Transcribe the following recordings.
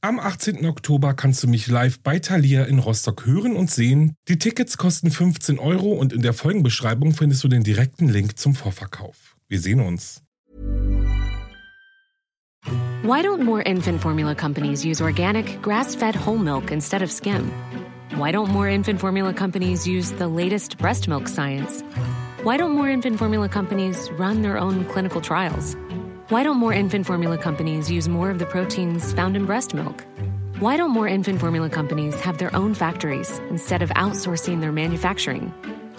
Am 18. Oktober kannst du mich live bei Thalia in Rostock hören und sehen. Die Tickets kosten 15 Euro und in der Folgenbeschreibung findest du den direkten Link zum Vorverkauf. Wir sehen uns. Why don't more infant formula companies use organic, grass-fed whole milk instead of skim? Why don't more infant formula companies use the latest breast milk science? Why don't more infant formula companies run their own clinical trials? Why don't more infant formula companies use more of the proteins found in breast milk? Why don't more infant formula companies have their own factories instead of outsourcing their manufacturing?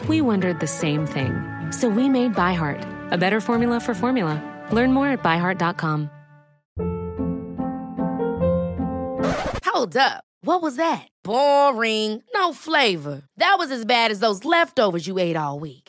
We wondered the same thing. So we made ByHeart, a better formula for formula. Learn more at byheart.com. Hold up. What was that? Boring. No flavor. That was as bad as those leftovers you ate all week.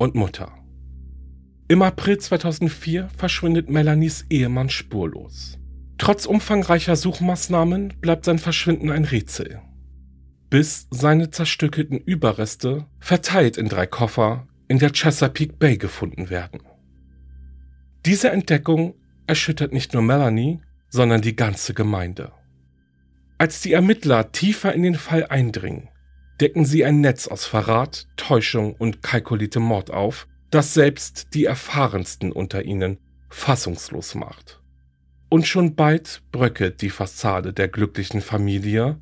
und Mutter. Im April 2004 verschwindet Melanies Ehemann spurlos. Trotz umfangreicher Suchmaßnahmen bleibt sein Verschwinden ein Rätsel. Bis seine zerstückelten Überreste verteilt in drei Koffer in der Chesapeake Bay gefunden werden. Diese Entdeckung erschüttert nicht nur Melanie, sondern die ganze Gemeinde. Als die Ermittler tiefer in den Fall eindringen, decken sie ein Netz aus Verrat, Täuschung und kalkuliertem Mord auf, das selbst die erfahrensten unter ihnen fassungslos macht. Und schon bald bröckelt die Fassade der glücklichen Familie,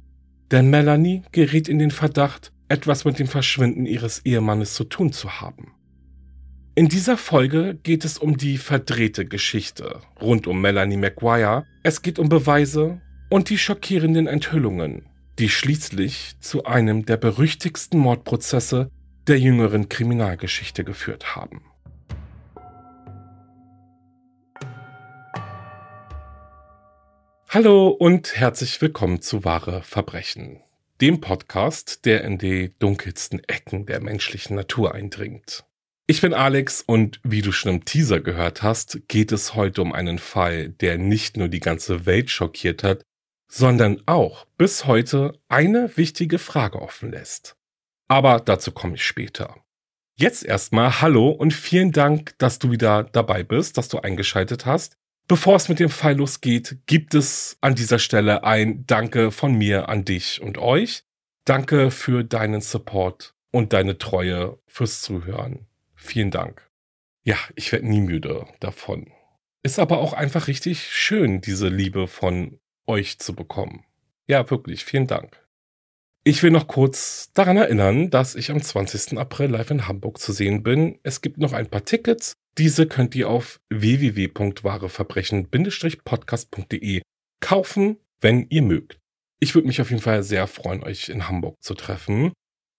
denn Melanie gerät in den Verdacht, etwas mit dem Verschwinden ihres Ehemannes zu tun zu haben. In dieser Folge geht es um die verdrehte Geschichte rund um Melanie McGuire. Es geht um Beweise, und die schockierenden Enthüllungen, die schließlich zu einem der berüchtigsten Mordprozesse der jüngeren Kriminalgeschichte geführt haben. Hallo und herzlich willkommen zu Wahre Verbrechen, dem Podcast, der in die dunkelsten Ecken der menschlichen Natur eindringt. Ich bin Alex und wie du schon im Teaser gehört hast, geht es heute um einen Fall, der nicht nur die ganze Welt schockiert hat, sondern auch bis heute eine wichtige Frage offen lässt. Aber dazu komme ich später. Jetzt erstmal Hallo und vielen Dank, dass du wieder dabei bist, dass du eingeschaltet hast. Bevor es mit dem Fall losgeht, gibt es an dieser Stelle ein Danke von mir an dich und euch. Danke für deinen Support und deine Treue fürs Zuhören. Vielen Dank. Ja, ich werde nie müde davon. Ist aber auch einfach richtig schön, diese Liebe von euch zu bekommen. Ja, wirklich, vielen Dank. Ich will noch kurz daran erinnern, dass ich am 20. April live in Hamburg zu sehen bin. Es gibt noch ein paar Tickets. Diese könnt ihr auf www.wahreverbrechen-podcast.de kaufen, wenn ihr mögt. Ich würde mich auf jeden Fall sehr freuen, euch in Hamburg zu treffen.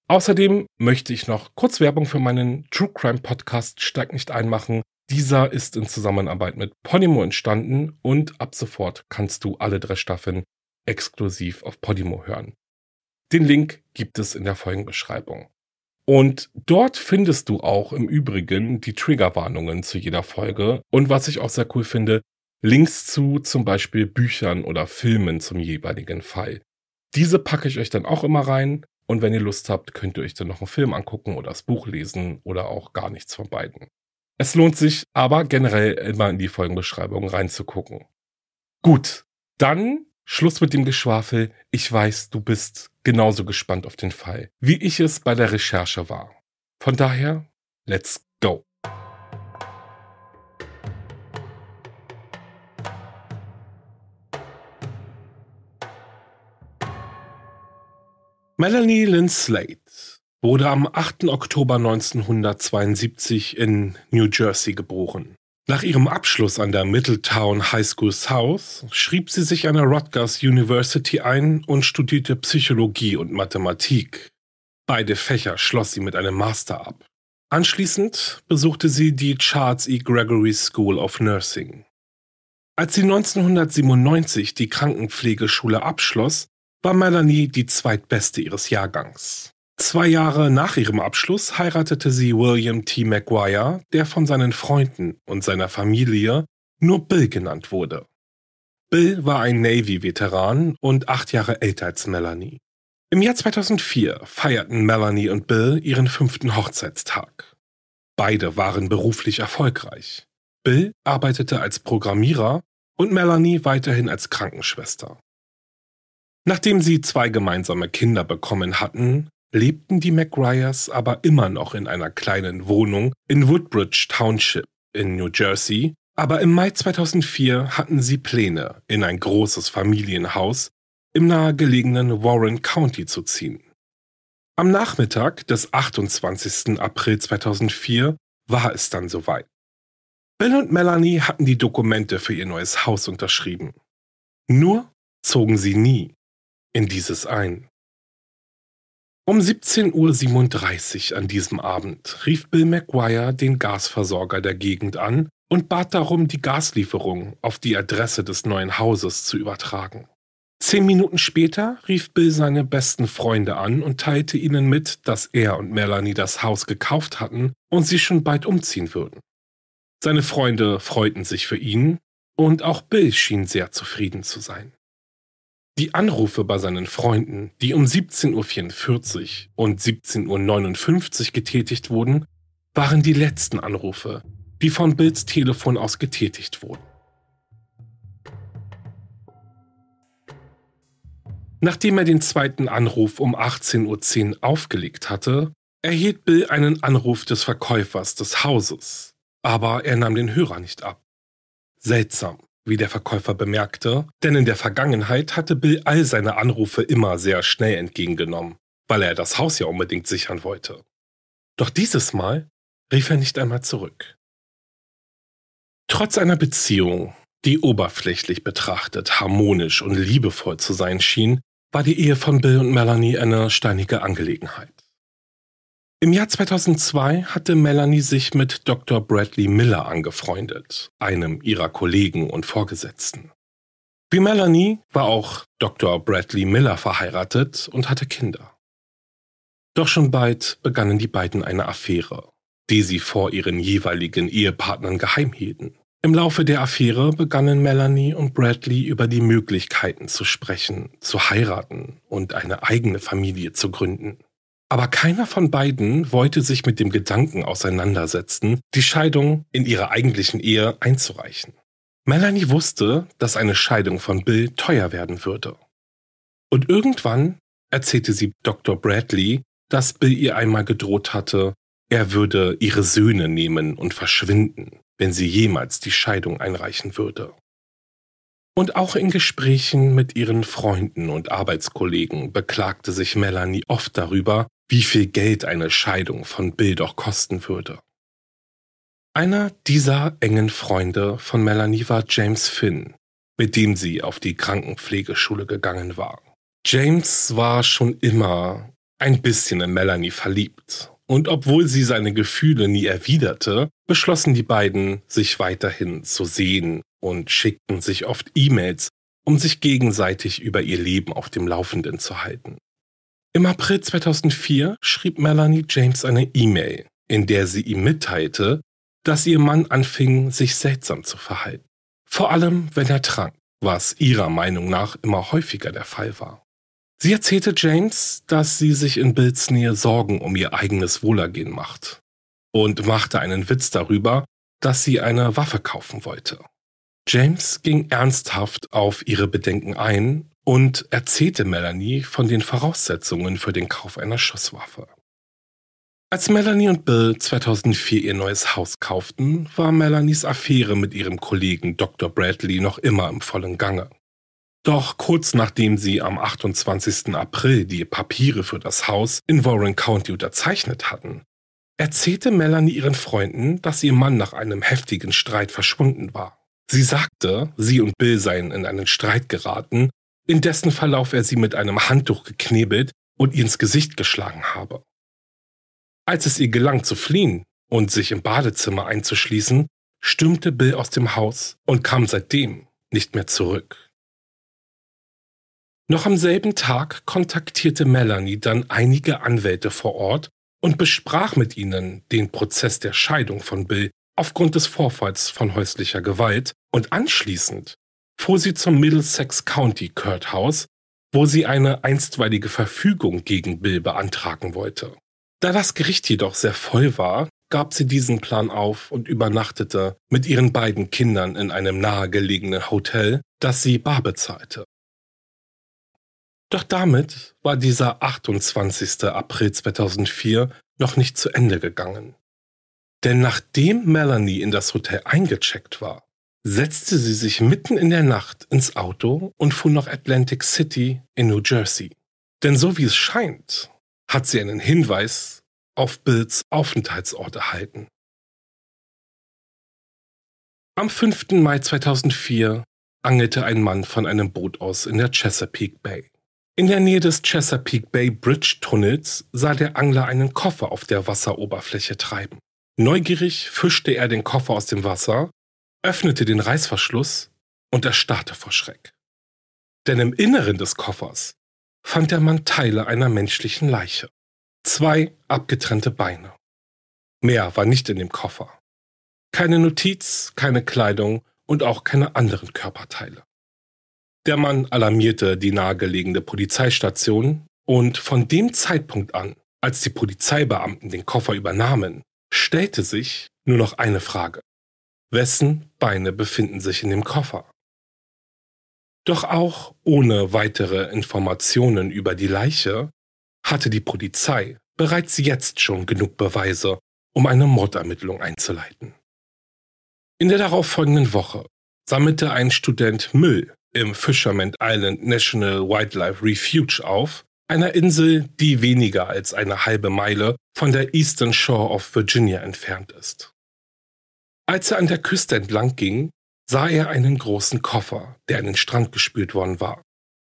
Außerdem möchte ich noch kurz Werbung für meinen True Crime Podcast Steig nicht einmachen. Dieser ist in Zusammenarbeit mit Podimo entstanden und ab sofort kannst du alle drei Staffeln exklusiv auf Podimo hören. Den Link gibt es in der Folgenbeschreibung. Und dort findest du auch im Übrigen die Triggerwarnungen zu jeder Folge und was ich auch sehr cool finde, Links zu zum Beispiel Büchern oder Filmen zum jeweiligen Fall. Diese packe ich euch dann auch immer rein und wenn ihr Lust habt, könnt ihr euch dann noch einen Film angucken oder das Buch lesen oder auch gar nichts von beiden. Es lohnt sich aber generell immer in die Folgenbeschreibung reinzugucken. Gut, dann Schluss mit dem Geschwafel. Ich weiß, du bist genauso gespannt auf den Fall, wie ich es bei der Recherche war. Von daher, let's go. Melanie Lynn Slade wurde am 8. Oktober 1972 in New Jersey geboren. Nach ihrem Abschluss an der Middletown High School South schrieb sie sich an der Rutgers University ein und studierte Psychologie und Mathematik. Beide Fächer schloss sie mit einem Master ab. Anschließend besuchte sie die Charles E. Gregory School of Nursing. Als sie 1997 die Krankenpflegeschule abschloss, war Melanie die zweitbeste ihres Jahrgangs. Zwei Jahre nach ihrem Abschluss heiratete sie William T. McGuire, der von seinen Freunden und seiner Familie nur Bill genannt wurde. Bill war ein Navy-Veteran und acht Jahre älter als Melanie. Im Jahr 2004 feierten Melanie und Bill ihren fünften Hochzeitstag. Beide waren beruflich erfolgreich. Bill arbeitete als Programmierer und Melanie weiterhin als Krankenschwester. Nachdem sie zwei gemeinsame Kinder bekommen hatten, lebten die McGuires aber immer noch in einer kleinen Wohnung in Woodbridge Township in New Jersey, aber im Mai 2004 hatten sie Pläne, in ein großes Familienhaus im nahegelegenen Warren County zu ziehen. Am Nachmittag des 28. April 2004 war es dann soweit. Bill und Melanie hatten die Dokumente für ihr neues Haus unterschrieben. Nur zogen sie nie in dieses ein. Um 17.37 Uhr an diesem Abend rief Bill McGuire den Gasversorger der Gegend an und bat darum, die Gaslieferung auf die Adresse des neuen Hauses zu übertragen. Zehn Minuten später rief Bill seine besten Freunde an und teilte ihnen mit, dass er und Melanie das Haus gekauft hatten und sie schon bald umziehen würden. Seine Freunde freuten sich für ihn und auch Bill schien sehr zufrieden zu sein. Die Anrufe bei seinen Freunden, die um 17.44 Uhr und 17.59 Uhr getätigt wurden, waren die letzten Anrufe, die von Bills Telefon aus getätigt wurden. Nachdem er den zweiten Anruf um 18.10 Uhr aufgelegt hatte, erhielt Bill einen Anruf des Verkäufers des Hauses, aber er nahm den Hörer nicht ab. Seltsam wie der Verkäufer bemerkte, denn in der Vergangenheit hatte Bill all seine Anrufe immer sehr schnell entgegengenommen, weil er das Haus ja unbedingt sichern wollte. Doch dieses Mal rief er nicht einmal zurück. Trotz einer Beziehung, die oberflächlich betrachtet harmonisch und liebevoll zu sein schien, war die Ehe von Bill und Melanie eine steinige Angelegenheit. Im Jahr 2002 hatte Melanie sich mit Dr. Bradley Miller angefreundet, einem ihrer Kollegen und Vorgesetzten. Wie Melanie war auch Dr. Bradley Miller verheiratet und hatte Kinder. Doch schon bald begannen die beiden eine Affäre, die sie vor ihren jeweiligen Ehepartnern geheim hielten. Im Laufe der Affäre begannen Melanie und Bradley über die Möglichkeiten zu sprechen, zu heiraten und eine eigene Familie zu gründen. Aber keiner von beiden wollte sich mit dem Gedanken auseinandersetzen, die Scheidung in ihrer eigentlichen Ehe einzureichen. Melanie wusste, dass eine Scheidung von Bill teuer werden würde. Und irgendwann erzählte sie Dr. Bradley, dass Bill ihr einmal gedroht hatte, er würde ihre Söhne nehmen und verschwinden, wenn sie jemals die Scheidung einreichen würde. Und auch in Gesprächen mit ihren Freunden und Arbeitskollegen beklagte sich Melanie oft darüber, wie viel Geld eine Scheidung von Bill doch kosten würde. Einer dieser engen Freunde von Melanie war James Finn, mit dem sie auf die Krankenpflegeschule gegangen war. James war schon immer ein bisschen in Melanie verliebt, und obwohl sie seine Gefühle nie erwiderte, beschlossen die beiden, sich weiterhin zu sehen und schickten sich oft E-Mails, um sich gegenseitig über ihr Leben auf dem Laufenden zu halten. Im April 2004 schrieb Melanie James eine E-Mail, in der sie ihm mitteilte, dass ihr Mann anfing, sich seltsam zu verhalten. Vor allem, wenn er trank, was ihrer Meinung nach immer häufiger der Fall war. Sie erzählte James, dass sie sich in Bills Nähe Sorgen um ihr eigenes Wohlergehen macht und machte einen Witz darüber, dass sie eine Waffe kaufen wollte. James ging ernsthaft auf ihre Bedenken ein und erzählte Melanie von den Voraussetzungen für den Kauf einer Schusswaffe. Als Melanie und Bill 2004 ihr neues Haus kauften, war Melanies Affäre mit ihrem Kollegen Dr. Bradley noch immer im vollen Gange. Doch kurz nachdem sie am 28. April die Papiere für das Haus in Warren County unterzeichnet hatten, erzählte Melanie ihren Freunden, dass ihr Mann nach einem heftigen Streit verschwunden war. Sie sagte, sie und Bill seien in einen Streit geraten in dessen Verlauf er sie mit einem Handtuch geknebelt und ihr ins Gesicht geschlagen habe. Als es ihr gelang zu fliehen und sich im Badezimmer einzuschließen, stürmte Bill aus dem Haus und kam seitdem nicht mehr zurück. Noch am selben Tag kontaktierte Melanie dann einige Anwälte vor Ort und besprach mit ihnen den Prozess der Scheidung von Bill aufgrund des Vorfalls von häuslicher Gewalt und anschließend fuhr sie zum Middlesex County Court House, wo sie eine einstweilige Verfügung gegen Bill beantragen wollte. Da das Gericht jedoch sehr voll war, gab sie diesen Plan auf und übernachtete mit ihren beiden Kindern in einem nahegelegenen Hotel, das sie bar bezahlte. Doch damit war dieser 28. April 2004 noch nicht zu Ende gegangen. Denn nachdem Melanie in das Hotel eingecheckt war, setzte sie sich mitten in der Nacht ins Auto und fuhr nach Atlantic City in New Jersey. Denn so wie es scheint, hat sie einen Hinweis auf Bills Aufenthaltsort erhalten. Am 5. Mai 2004 angelte ein Mann von einem Boot aus in der Chesapeake Bay. In der Nähe des Chesapeake Bay Bridge Tunnels sah der Angler einen Koffer auf der Wasseroberfläche treiben. Neugierig fischte er den Koffer aus dem Wasser, öffnete den Reißverschluss und erstarrte vor Schreck. Denn im Inneren des Koffers fand der Mann Teile einer menschlichen Leiche. Zwei abgetrennte Beine. Mehr war nicht in dem Koffer. Keine Notiz, keine Kleidung und auch keine anderen Körperteile. Der Mann alarmierte die nahegelegene Polizeistation und von dem Zeitpunkt an, als die Polizeibeamten den Koffer übernahmen, stellte sich nur noch eine Frage. Wessen Beine befinden sich in dem Koffer? Doch auch ohne weitere Informationen über die Leiche hatte die Polizei bereits jetzt schon genug Beweise, um eine Mordermittlung einzuleiten. In der darauffolgenden Woche sammelte ein Student Müll im Fisherman Island National Wildlife Refuge auf, einer Insel, die weniger als eine halbe Meile von der Eastern Shore of Virginia entfernt ist. Als er an der Küste entlang ging, sah er einen großen Koffer, der an den Strand gespült worden war.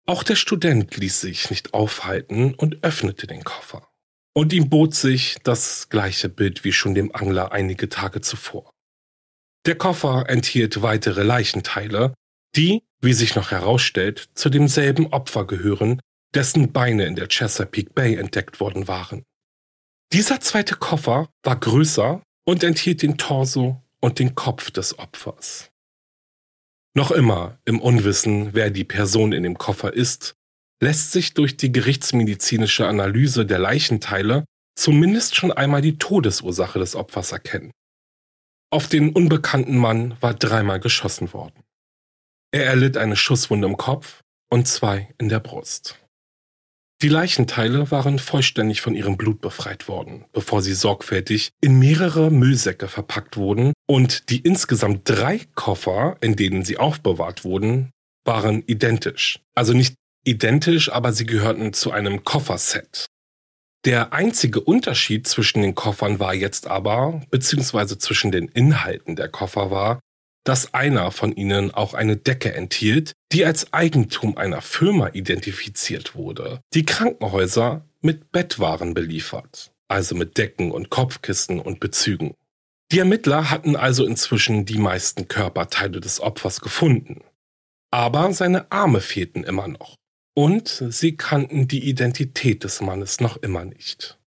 Auch der Student ließ sich nicht aufhalten und öffnete den Koffer. Und ihm bot sich das gleiche Bild wie schon dem Angler einige Tage zuvor. Der Koffer enthielt weitere Leichenteile, die, wie sich noch herausstellt, zu demselben Opfer gehören, dessen Beine in der Chesapeake Bay entdeckt worden waren. Dieser zweite Koffer war größer und enthielt den Torso und den Kopf des Opfers. Noch immer im Unwissen, wer die Person in dem Koffer ist, lässt sich durch die gerichtsmedizinische Analyse der Leichenteile zumindest schon einmal die Todesursache des Opfers erkennen. Auf den unbekannten Mann war dreimal geschossen worden. Er erlitt eine Schusswunde im Kopf und zwei in der Brust. Die Leichenteile waren vollständig von ihrem Blut befreit worden, bevor sie sorgfältig in mehrere Müllsäcke verpackt wurden und die insgesamt drei Koffer, in denen sie aufbewahrt wurden, waren identisch. Also nicht identisch, aber sie gehörten zu einem Kofferset. Der einzige Unterschied zwischen den Koffern war jetzt aber, beziehungsweise zwischen den Inhalten der Koffer war, dass einer von ihnen auch eine Decke enthielt, die als Eigentum einer Firma identifiziert wurde, die Krankenhäuser mit Bettwaren beliefert, also mit Decken und Kopfkissen und Bezügen. Die Ermittler hatten also inzwischen die meisten Körperteile des Opfers gefunden. Aber seine Arme fehlten immer noch. Und sie kannten die Identität des Mannes noch immer nicht.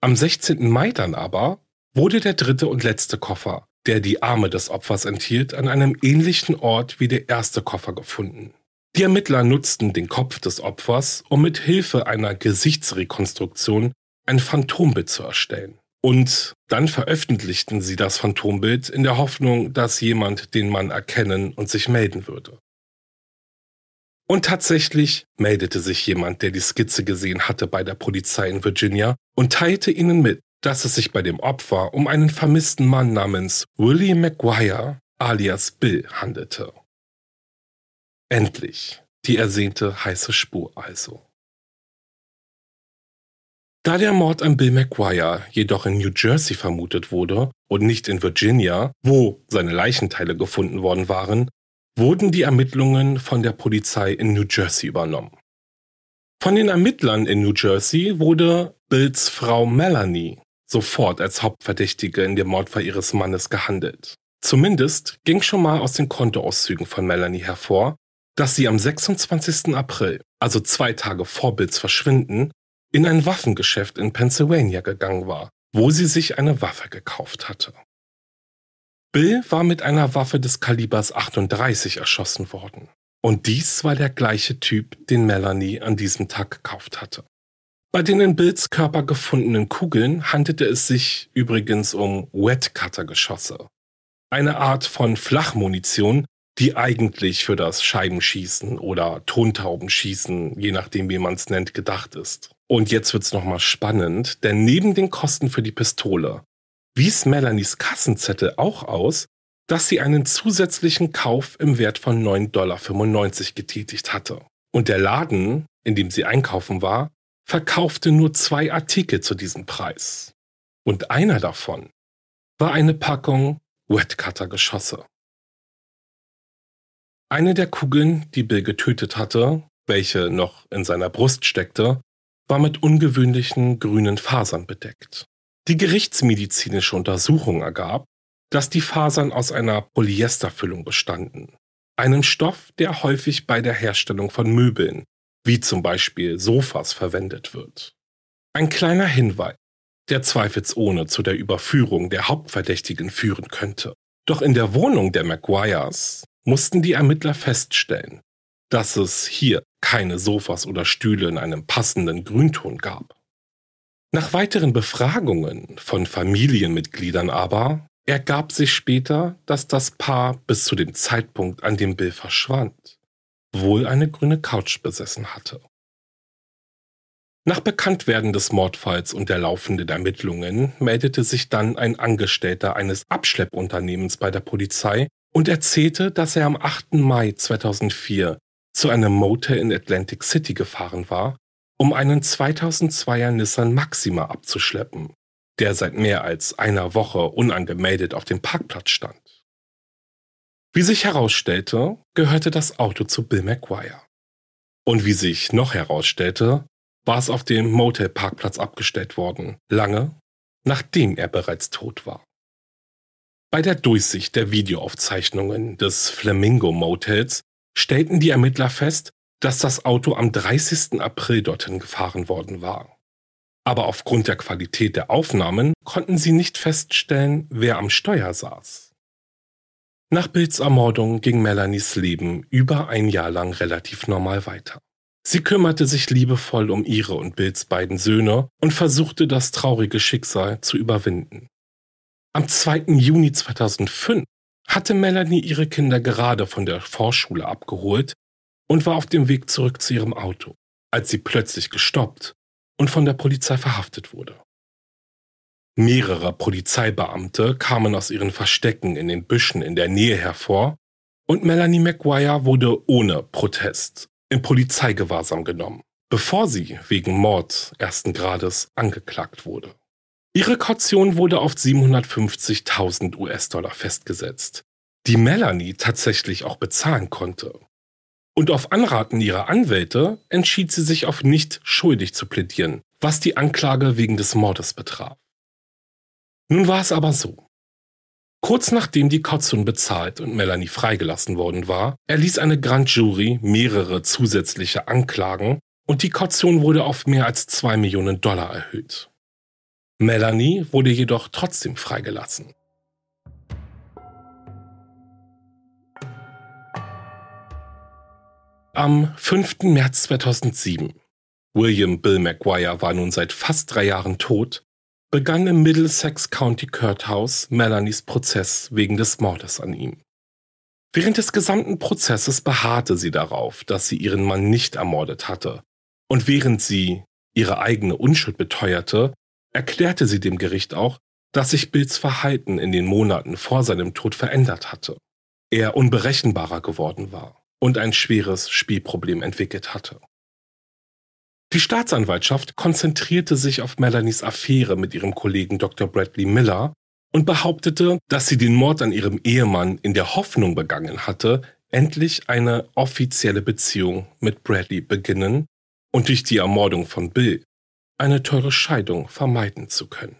Am 16. Mai dann aber wurde der dritte und letzte Koffer der die Arme des Opfers enthielt, an einem ähnlichen Ort wie der erste Koffer gefunden. Die Ermittler nutzten den Kopf des Opfers, um mit Hilfe einer Gesichtsrekonstruktion ein Phantombild zu erstellen. Und dann veröffentlichten sie das Phantombild in der Hoffnung, dass jemand den Mann erkennen und sich melden würde. Und tatsächlich meldete sich jemand, der die Skizze gesehen hatte bei der Polizei in Virginia und teilte ihnen mit, dass es sich bei dem Opfer um einen vermissten Mann namens Willie McGuire alias Bill handelte. Endlich die ersehnte heiße Spur also. Da der Mord an Bill McGuire jedoch in New Jersey vermutet wurde und nicht in Virginia, wo seine Leichenteile gefunden worden waren, wurden die Ermittlungen von der Polizei in New Jersey übernommen. Von den Ermittlern in New Jersey wurde Bills Frau Melanie sofort als Hauptverdächtige in dem Mordfall ihres Mannes gehandelt. Zumindest ging schon mal aus den Kontoauszügen von Melanie hervor, dass sie am 26. April, also zwei Tage vor Bills Verschwinden, in ein Waffengeschäft in Pennsylvania gegangen war, wo sie sich eine Waffe gekauft hatte. Bill war mit einer Waffe des Kalibers 38 erschossen worden. Und dies war der gleiche Typ, den Melanie an diesem Tag gekauft hatte. Bei den in Bills Körper gefundenen Kugeln handelte es sich übrigens um Wetcutter-Geschosse. Eine Art von Flachmunition, die eigentlich für das Scheibenschießen oder Tontaubenschießen, je nachdem wie man es nennt, gedacht ist. Und jetzt wird's nochmal spannend, denn neben den Kosten für die Pistole wies Melanies Kassenzettel auch aus, dass sie einen zusätzlichen Kauf im Wert von 9,95 Dollar getätigt hatte. Und der Laden, in dem sie einkaufen war, verkaufte nur zwei Artikel zu diesem Preis. Und einer davon war eine Packung Wetcutter-Geschosse. Eine der Kugeln, die Bill getötet hatte, welche noch in seiner Brust steckte, war mit ungewöhnlichen grünen Fasern bedeckt. Die gerichtsmedizinische Untersuchung ergab, dass die Fasern aus einer Polyesterfüllung bestanden, einem Stoff, der häufig bei der Herstellung von Möbeln, wie zum Beispiel Sofas, verwendet wird. Ein kleiner Hinweis, der zweifelsohne zu der Überführung der Hauptverdächtigen führen könnte. Doch in der Wohnung der Maguires mussten die Ermittler feststellen, dass es hier keine Sofas oder Stühle in einem passenden Grünton gab. Nach weiteren Befragungen von Familienmitgliedern aber ergab sich später, dass das Paar bis zu dem Zeitpunkt, an dem Bill verschwand, wohl eine grüne Couch besessen hatte. Nach Bekanntwerden des Mordfalls und der laufenden Ermittlungen meldete sich dann ein Angestellter eines Abschleppunternehmens bei der Polizei und erzählte, dass er am 8. Mai 2004 zu einem Motel in Atlantic City gefahren war, um einen 2002er Nissan Maxima abzuschleppen, der seit mehr als einer Woche unangemeldet auf dem Parkplatz stand. Wie sich herausstellte, gehörte das Auto zu Bill McGuire. Und wie sich noch herausstellte, war es auf dem Motel-Parkplatz abgestellt worden, lange nachdem er bereits tot war. Bei der Durchsicht der Videoaufzeichnungen des Flamingo Motels stellten die Ermittler fest, dass das Auto am 30. April dorthin gefahren worden war. Aber aufgrund der Qualität der Aufnahmen konnten sie nicht feststellen, wer am Steuer saß. Nach Bills Ermordung ging Melanies Leben über ein Jahr lang relativ normal weiter. Sie kümmerte sich liebevoll um ihre und Bills beiden Söhne und versuchte das traurige Schicksal zu überwinden. Am 2. Juni 2005 hatte Melanie ihre Kinder gerade von der Vorschule abgeholt und war auf dem Weg zurück zu ihrem Auto, als sie plötzlich gestoppt und von der Polizei verhaftet wurde. Mehrere Polizeibeamte kamen aus ihren Verstecken in den Büschen in der Nähe hervor und Melanie McGuire wurde ohne Protest in Polizeigewahrsam genommen, bevor sie wegen Mord ersten Grades angeklagt wurde. Ihre Kaution wurde auf 750.000 US-Dollar festgesetzt, die Melanie tatsächlich auch bezahlen konnte. Und auf Anraten ihrer Anwälte entschied sie sich auf nicht schuldig zu plädieren, was die Anklage wegen des Mordes betraf. Nun war es aber so. Kurz nachdem die Kaution bezahlt und Melanie freigelassen worden war, erließ eine Grand Jury mehrere zusätzliche Anklagen und die Kaution wurde auf mehr als zwei Millionen Dollar erhöht. Melanie wurde jedoch trotzdem freigelassen. Am 5. März 2007, William Bill McGuire war nun seit fast drei Jahren tot, begann im Middlesex County Courthouse Melanies Prozess wegen des Mordes an ihm. Während des gesamten Prozesses beharrte sie darauf, dass sie ihren Mann nicht ermordet hatte. Und während sie ihre eigene Unschuld beteuerte, erklärte sie dem Gericht auch, dass sich Bills Verhalten in den Monaten vor seinem Tod verändert hatte. Er unberechenbarer geworden war und ein schweres Spielproblem entwickelt hatte. Die Staatsanwaltschaft konzentrierte sich auf Melanies Affäre mit ihrem Kollegen Dr. Bradley Miller und behauptete, dass sie den Mord an ihrem Ehemann in der Hoffnung begangen hatte, endlich eine offizielle Beziehung mit Bradley beginnen und durch die Ermordung von Bill eine teure Scheidung vermeiden zu können.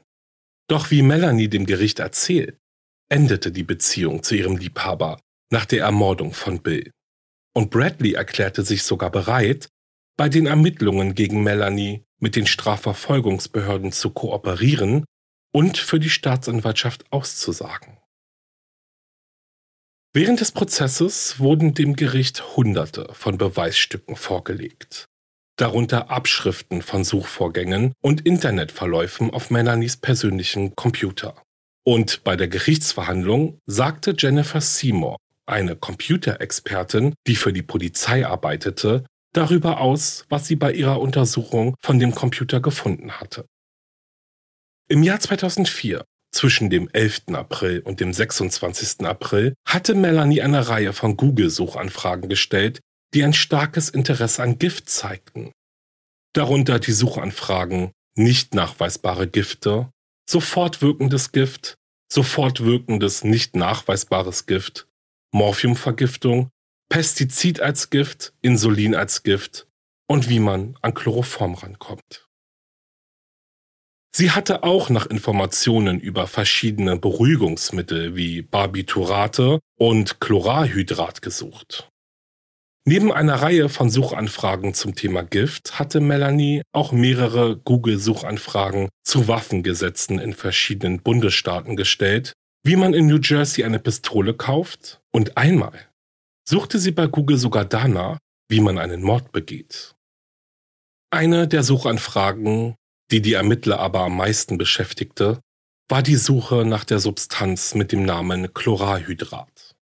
Doch wie Melanie dem Gericht erzählt, endete die Beziehung zu ihrem Liebhaber nach der Ermordung von Bill. Und Bradley erklärte sich sogar bereit, bei den Ermittlungen gegen Melanie mit den Strafverfolgungsbehörden zu kooperieren und für die Staatsanwaltschaft auszusagen. Während des Prozesses wurden dem Gericht Hunderte von Beweisstücken vorgelegt, darunter Abschriften von Suchvorgängen und Internetverläufen auf Melanies persönlichen Computer. Und bei der Gerichtsverhandlung sagte Jennifer Seymour, eine Computerexpertin, die für die Polizei arbeitete, darüber aus, was sie bei ihrer Untersuchung von dem Computer gefunden hatte. Im Jahr 2004, zwischen dem 11. April und dem 26. April, hatte Melanie eine Reihe von Google-Suchanfragen gestellt, die ein starkes Interesse an Gift zeigten. Darunter die Suchanfragen nicht nachweisbare Gifte, sofort wirkendes Gift, sofort wirkendes nicht nachweisbares Gift, Morphiumvergiftung, Pestizid als Gift, Insulin als Gift und wie man an Chloroform rankommt. Sie hatte auch nach Informationen über verschiedene Beruhigungsmittel wie Barbiturate und Chloralhydrat gesucht. Neben einer Reihe von Suchanfragen zum Thema Gift hatte Melanie auch mehrere Google-Suchanfragen zu Waffengesetzen in verschiedenen Bundesstaaten gestellt, wie man in New Jersey eine Pistole kauft und einmal suchte sie bei Google sogar danach, wie man einen Mord begeht. Eine der Suchanfragen, die die Ermittler aber am meisten beschäftigte, war die Suche nach der Substanz mit dem Namen Chloralhydrat.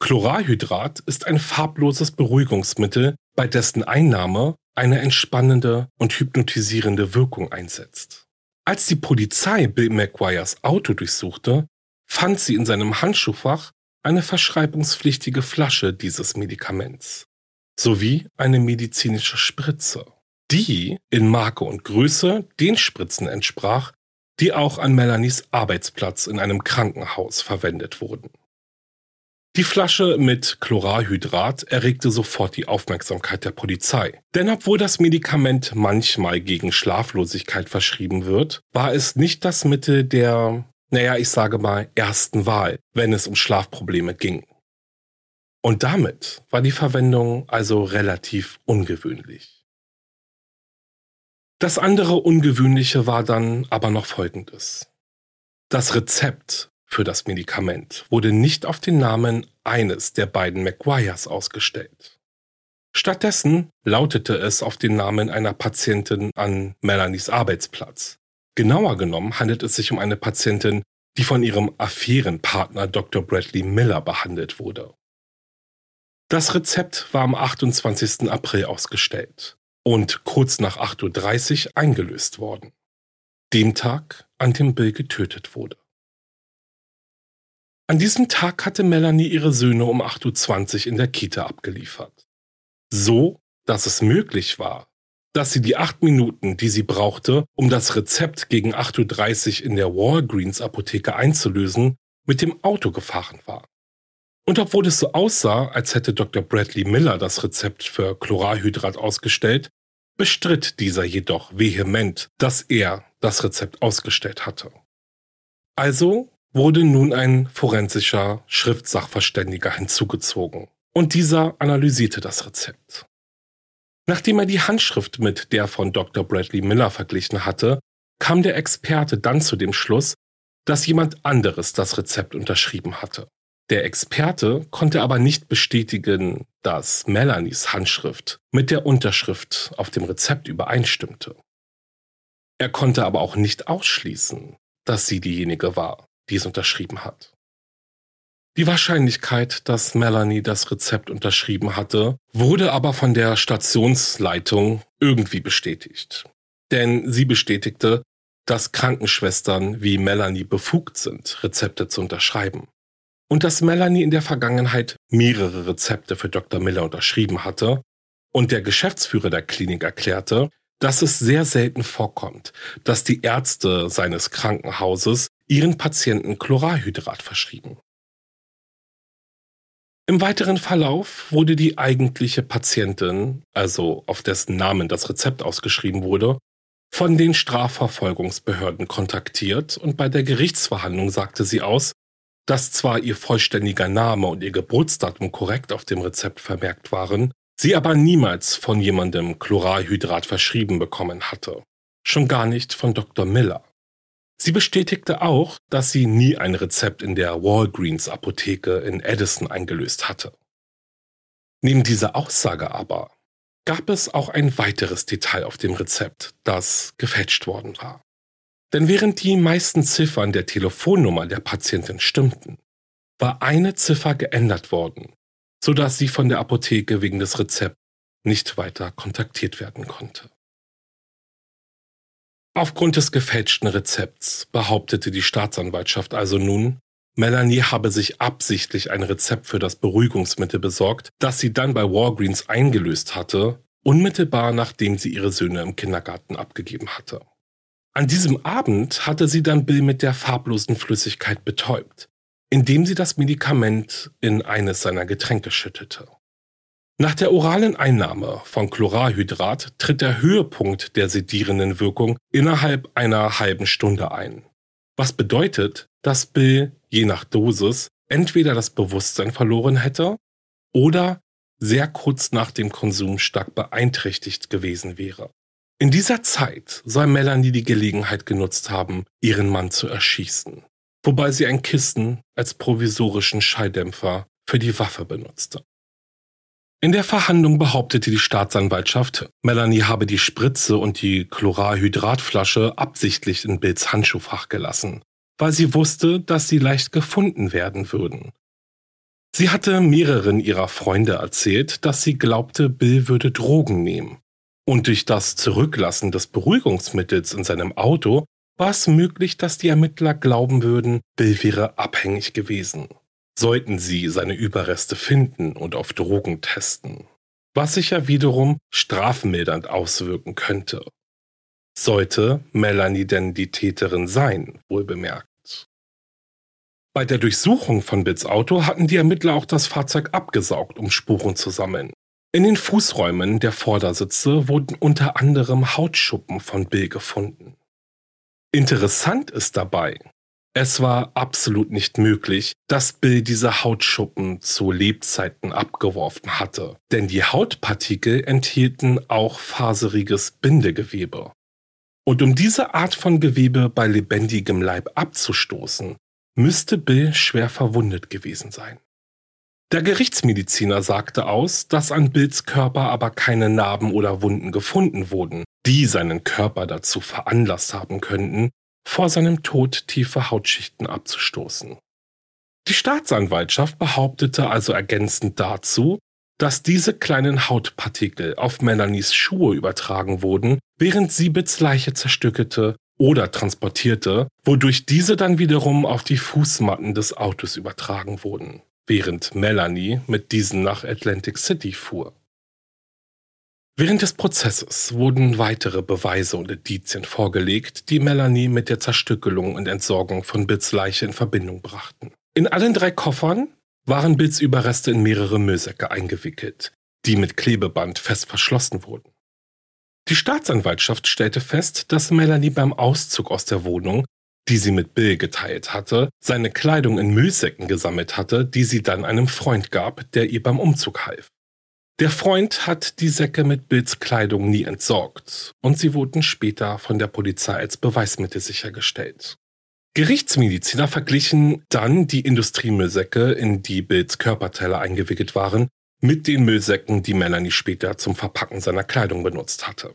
Chloralhydrat ist ein farbloses Beruhigungsmittel, bei dessen Einnahme eine entspannende und hypnotisierende Wirkung einsetzt. Als die Polizei Bill McGuires Auto durchsuchte, fand sie in seinem Handschuhfach eine verschreibungspflichtige Flasche dieses Medikaments sowie eine medizinische Spritze, die in Marke und Größe den Spritzen entsprach, die auch an Melanies Arbeitsplatz in einem Krankenhaus verwendet wurden. Die Flasche mit Chloralhydrat erregte sofort die Aufmerksamkeit der Polizei. Denn obwohl das Medikament manchmal gegen Schlaflosigkeit verschrieben wird, war es nicht das Mittel der naja, ich sage mal, ersten Wahl, wenn es um Schlafprobleme ging. Und damit war die Verwendung also relativ ungewöhnlich. Das andere Ungewöhnliche war dann aber noch Folgendes. Das Rezept für das Medikament wurde nicht auf den Namen eines der beiden McGuires ausgestellt. Stattdessen lautete es auf den Namen einer Patientin an Melanies Arbeitsplatz, Genauer genommen handelt es sich um eine Patientin, die von ihrem Affärenpartner Dr. Bradley Miller behandelt wurde. Das Rezept war am 28. April ausgestellt und kurz nach 8.30 Uhr eingelöst worden. Dem Tag, an dem Bill getötet wurde. An diesem Tag hatte Melanie ihre Söhne um 8.20 Uhr in der Kita abgeliefert. So, dass es möglich war, dass sie die acht Minuten, die sie brauchte, um das Rezept gegen 8.30 Uhr in der Walgreens Apotheke einzulösen, mit dem Auto gefahren war. Und obwohl es so aussah, als hätte Dr. Bradley Miller das Rezept für Chloralhydrat ausgestellt, bestritt dieser jedoch vehement, dass er das Rezept ausgestellt hatte. Also wurde nun ein forensischer Schriftsachverständiger hinzugezogen und dieser analysierte das Rezept. Nachdem er die Handschrift mit der von Dr. Bradley Miller verglichen hatte, kam der Experte dann zu dem Schluss, dass jemand anderes das Rezept unterschrieben hatte. Der Experte konnte aber nicht bestätigen, dass Melanies Handschrift mit der Unterschrift auf dem Rezept übereinstimmte. Er konnte aber auch nicht ausschließen, dass sie diejenige war, die es unterschrieben hat. Die Wahrscheinlichkeit, dass Melanie das Rezept unterschrieben hatte, wurde aber von der Stationsleitung irgendwie bestätigt. Denn sie bestätigte, dass Krankenschwestern wie Melanie befugt sind, Rezepte zu unterschreiben. Und dass Melanie in der Vergangenheit mehrere Rezepte für Dr. Miller unterschrieben hatte und der Geschäftsführer der Klinik erklärte, dass es sehr selten vorkommt, dass die Ärzte seines Krankenhauses ihren Patienten Chloralhydrat verschrieben. Im weiteren Verlauf wurde die eigentliche Patientin, also auf dessen Namen das Rezept ausgeschrieben wurde, von den Strafverfolgungsbehörden kontaktiert und bei der Gerichtsverhandlung sagte sie aus, dass zwar ihr vollständiger Name und ihr Geburtsdatum korrekt auf dem Rezept vermerkt waren, sie aber niemals von jemandem Chloralhydrat verschrieben bekommen hatte. Schon gar nicht von Dr. Miller. Sie bestätigte auch, dass sie nie ein Rezept in der Walgreens Apotheke in Edison eingelöst hatte. Neben dieser Aussage aber gab es auch ein weiteres Detail auf dem Rezept, das gefälscht worden war. Denn während die meisten Ziffern der Telefonnummer der Patientin stimmten, war eine Ziffer geändert worden, sodass sie von der Apotheke wegen des Rezepts nicht weiter kontaktiert werden konnte. Aufgrund des gefälschten Rezepts behauptete die Staatsanwaltschaft also nun, Melanie habe sich absichtlich ein Rezept für das Beruhigungsmittel besorgt, das sie dann bei Walgreens eingelöst hatte, unmittelbar nachdem sie ihre Söhne im Kindergarten abgegeben hatte. An diesem Abend hatte sie dann Bill mit der farblosen Flüssigkeit betäubt, indem sie das Medikament in eines seiner Getränke schüttete. Nach der oralen Einnahme von Chloralhydrat tritt der Höhepunkt der sedierenden Wirkung innerhalb einer halben Stunde ein. Was bedeutet, dass Bill je nach Dosis entweder das Bewusstsein verloren hätte oder sehr kurz nach dem Konsum stark beeinträchtigt gewesen wäre. In dieser Zeit soll Melanie die Gelegenheit genutzt haben, ihren Mann zu erschießen, wobei sie ein Kissen als provisorischen Schalldämpfer für die Waffe benutzte. In der Verhandlung behauptete die Staatsanwaltschaft, Melanie habe die Spritze und die Chloralhydratflasche absichtlich in Bills Handschuhfach gelassen, weil sie wusste, dass sie leicht gefunden werden würden. Sie hatte mehreren ihrer Freunde erzählt, dass sie glaubte, Bill würde Drogen nehmen. Und durch das Zurücklassen des Beruhigungsmittels in seinem Auto war es möglich, dass die Ermittler glauben würden, Bill wäre abhängig gewesen sollten sie seine Überreste finden und auf Drogen testen, was sich ja wiederum strafmildernd auswirken könnte. Sollte Melanie denn die Täterin sein, wohl bemerkt. Bei der Durchsuchung von Bits Auto hatten die Ermittler auch das Fahrzeug abgesaugt, um Spuren zu sammeln. In den Fußräumen der Vordersitze wurden unter anderem Hautschuppen von Bill gefunden. Interessant ist dabei, es war absolut nicht möglich, dass Bill diese Hautschuppen zu Lebzeiten abgeworfen hatte, denn die Hautpartikel enthielten auch faseriges Bindegewebe. Und um diese Art von Gewebe bei lebendigem Leib abzustoßen, müsste Bill schwer verwundet gewesen sein. Der Gerichtsmediziner sagte aus, dass an Bills Körper aber keine Narben oder Wunden gefunden wurden, die seinen Körper dazu veranlasst haben könnten, vor seinem Tod tiefe Hautschichten abzustoßen. Die Staatsanwaltschaft behauptete also ergänzend dazu, dass diese kleinen Hautpartikel auf Melanies Schuhe übertragen wurden, während sie Bits Leiche zerstückelte oder transportierte, wodurch diese dann wiederum auf die Fußmatten des Autos übertragen wurden, während Melanie mit diesen nach Atlantic City fuhr. Während des Prozesses wurden weitere Beweise und Indizien vorgelegt, die Melanie mit der Zerstückelung und Entsorgung von Bills Leiche in Verbindung brachten. In allen drei Koffern waren Bills Überreste in mehrere Müllsäcke eingewickelt, die mit Klebeband fest verschlossen wurden. Die Staatsanwaltschaft stellte fest, dass Melanie beim Auszug aus der Wohnung, die sie mit Bill geteilt hatte, seine Kleidung in Müllsäcken gesammelt hatte, die sie dann einem Freund gab, der ihr beim Umzug half. Der Freund hat die Säcke mit Bills Kleidung nie entsorgt und sie wurden später von der Polizei als Beweismittel sichergestellt. Gerichtsmediziner verglichen dann die Industriemüllsäcke, in die Bills Körperteile eingewickelt waren, mit den Müllsäcken, die Melanie später zum Verpacken seiner Kleidung benutzt hatte.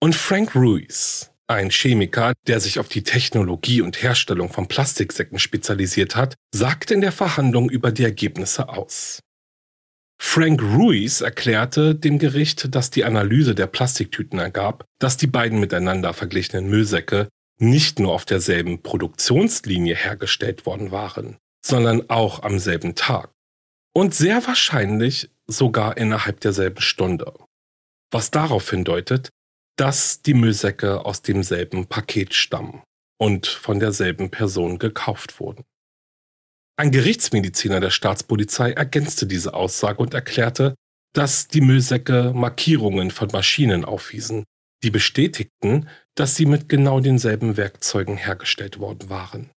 Und Frank Ruiz, ein Chemiker, der sich auf die Technologie und Herstellung von Plastiksäcken spezialisiert hat, sagte in der Verhandlung über die Ergebnisse aus. Frank Ruiz erklärte dem Gericht, dass die Analyse der Plastiktüten ergab, dass die beiden miteinander verglichenen Müllsäcke nicht nur auf derselben Produktionslinie hergestellt worden waren, sondern auch am selben Tag. Und sehr wahrscheinlich sogar innerhalb derselben Stunde. Was darauf hindeutet, dass die Müllsäcke aus demselben Paket stammen und von derselben Person gekauft wurden. Ein Gerichtsmediziner der Staatspolizei ergänzte diese Aussage und erklärte, dass die Müllsäcke Markierungen von Maschinen aufwiesen, die bestätigten, dass sie mit genau denselben Werkzeugen hergestellt worden waren.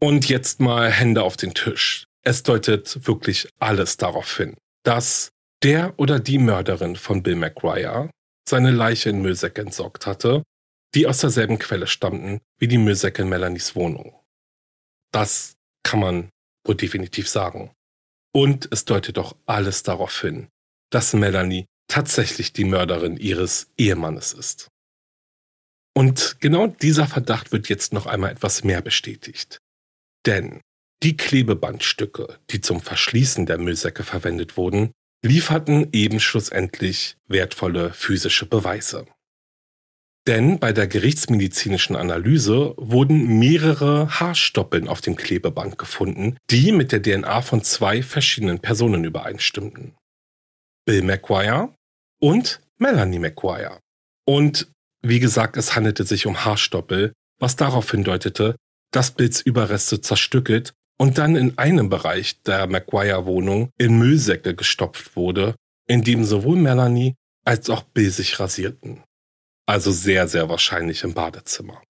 Und jetzt mal Hände auf den Tisch. Es deutet wirklich alles darauf hin, dass der oder die Mörderin von Bill McGuire seine Leiche in Müllsäcke entsorgt hatte, die aus derselben Quelle stammten wie die Müllsäcke in Melanies Wohnung. Das kann man wohl definitiv sagen. Und es deutet doch alles darauf hin, dass Melanie tatsächlich die Mörderin ihres Ehemannes ist. Und genau dieser Verdacht wird jetzt noch einmal etwas mehr bestätigt. Denn die Klebebandstücke, die zum Verschließen der Müllsäcke verwendet wurden, lieferten eben schlussendlich wertvolle physische Beweise. Denn bei der gerichtsmedizinischen Analyse wurden mehrere Haarstoppeln auf dem Klebeband gefunden, die mit der DNA von zwei verschiedenen Personen übereinstimmten. Bill McGuire und Melanie McGuire. Und wie gesagt, es handelte sich um Haarstoppel, was darauf hindeutete, dass Bills Überreste zerstückelt und dann in einem Bereich der McGuire-Wohnung in Müllsäcke gestopft wurde, in dem sowohl Melanie als auch Bill sich rasierten. Also sehr, sehr wahrscheinlich im Badezimmer.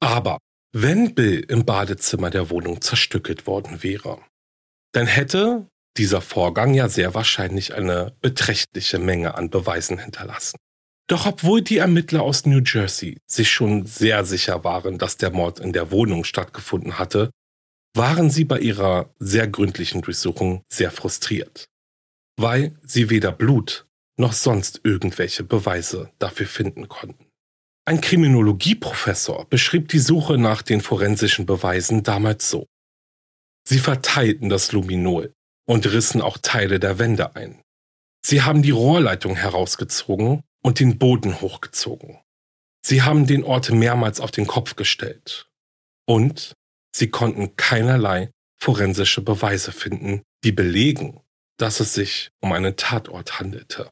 Aber wenn Bill im Badezimmer der Wohnung zerstückelt worden wäre, dann hätte dieser Vorgang ja sehr wahrscheinlich eine beträchtliche Menge an Beweisen hinterlassen. Doch obwohl die Ermittler aus New Jersey sich schon sehr sicher waren, dass der Mord in der Wohnung stattgefunden hatte, waren sie bei ihrer sehr gründlichen Durchsuchung sehr frustriert, weil sie weder Blut noch sonst irgendwelche Beweise dafür finden konnten. Ein Kriminologieprofessor beschrieb die Suche nach den forensischen Beweisen damals so. Sie verteilten das Luminol und rissen auch Teile der Wände ein. Sie haben die Rohrleitung herausgezogen und den Boden hochgezogen. Sie haben den Ort mehrmals auf den Kopf gestellt. Und sie konnten keinerlei forensische Beweise finden, die belegen, dass es sich um einen Tatort handelte.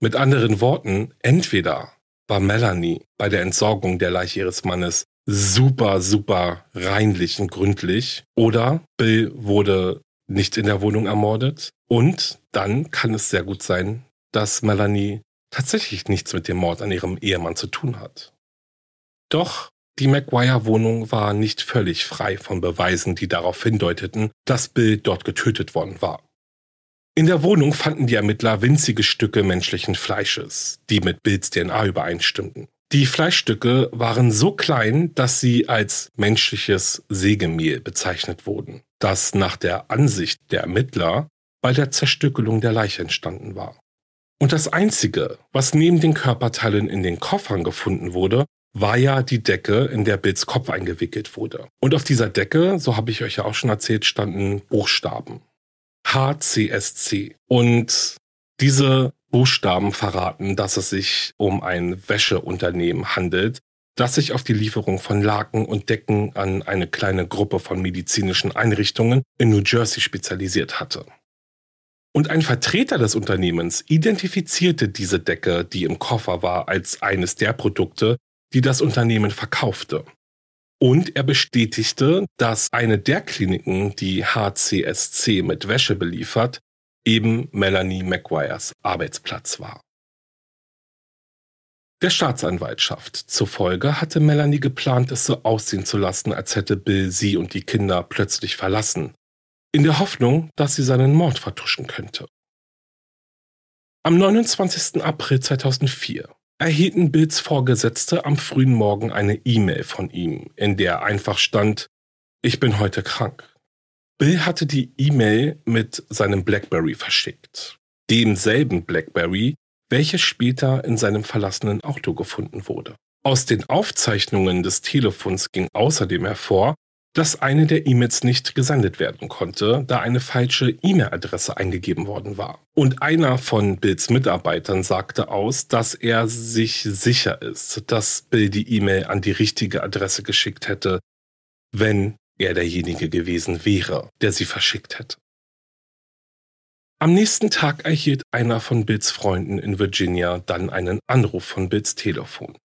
Mit anderen Worten, entweder war Melanie bei der Entsorgung der Leiche ihres Mannes super, super reinlich und gründlich oder Bill wurde nicht in der Wohnung ermordet und dann kann es sehr gut sein, dass Melanie tatsächlich nichts mit dem Mord an ihrem Ehemann zu tun hat. Doch die McGuire-Wohnung war nicht völlig frei von Beweisen, die darauf hindeuteten, dass Bill dort getötet worden war. In der Wohnung fanden die Ermittler winzige Stücke menschlichen Fleisches, die mit Bills DNA übereinstimmten. Die Fleischstücke waren so klein, dass sie als menschliches Sägemehl bezeichnet wurden, das nach der Ansicht der Ermittler bei der Zerstückelung der Leiche entstanden war. Und das Einzige, was neben den Körperteilen in den Koffern gefunden wurde, war ja die Decke, in der Bills Kopf eingewickelt wurde. Und auf dieser Decke, so habe ich euch ja auch schon erzählt, standen Buchstaben. HCSC. Und diese Buchstaben verraten, dass es sich um ein Wäscheunternehmen handelt, das sich auf die Lieferung von Laken und Decken an eine kleine Gruppe von medizinischen Einrichtungen in New Jersey spezialisiert hatte. Und ein Vertreter des Unternehmens identifizierte diese Decke, die im Koffer war, als eines der Produkte, die das Unternehmen verkaufte. Und er bestätigte, dass eine der Kliniken, die HCSC mit Wäsche beliefert, eben Melanie McGuires Arbeitsplatz war. Der Staatsanwaltschaft zufolge hatte Melanie geplant, es so aussehen zu lassen, als hätte Bill sie und die Kinder plötzlich verlassen, in der Hoffnung, dass sie seinen Mord vertuschen könnte. Am 29. April 2004 erhielten Bills Vorgesetzte am frühen Morgen eine E-Mail von ihm, in der einfach stand, ich bin heute krank. Bill hatte die E-Mail mit seinem BlackBerry verschickt. Demselben BlackBerry, welches später in seinem verlassenen Auto gefunden wurde. Aus den Aufzeichnungen des Telefons ging außerdem hervor, dass eine der E-Mails nicht gesendet werden konnte, da eine falsche E-Mail-Adresse eingegeben worden war. Und einer von Bills Mitarbeitern sagte aus, dass er sich sicher ist, dass Bill die E-Mail an die richtige Adresse geschickt hätte, wenn er derjenige gewesen wäre, der sie verschickt hätte. Am nächsten Tag erhielt einer von Bills Freunden in Virginia dann einen Anruf von Bills Telefon.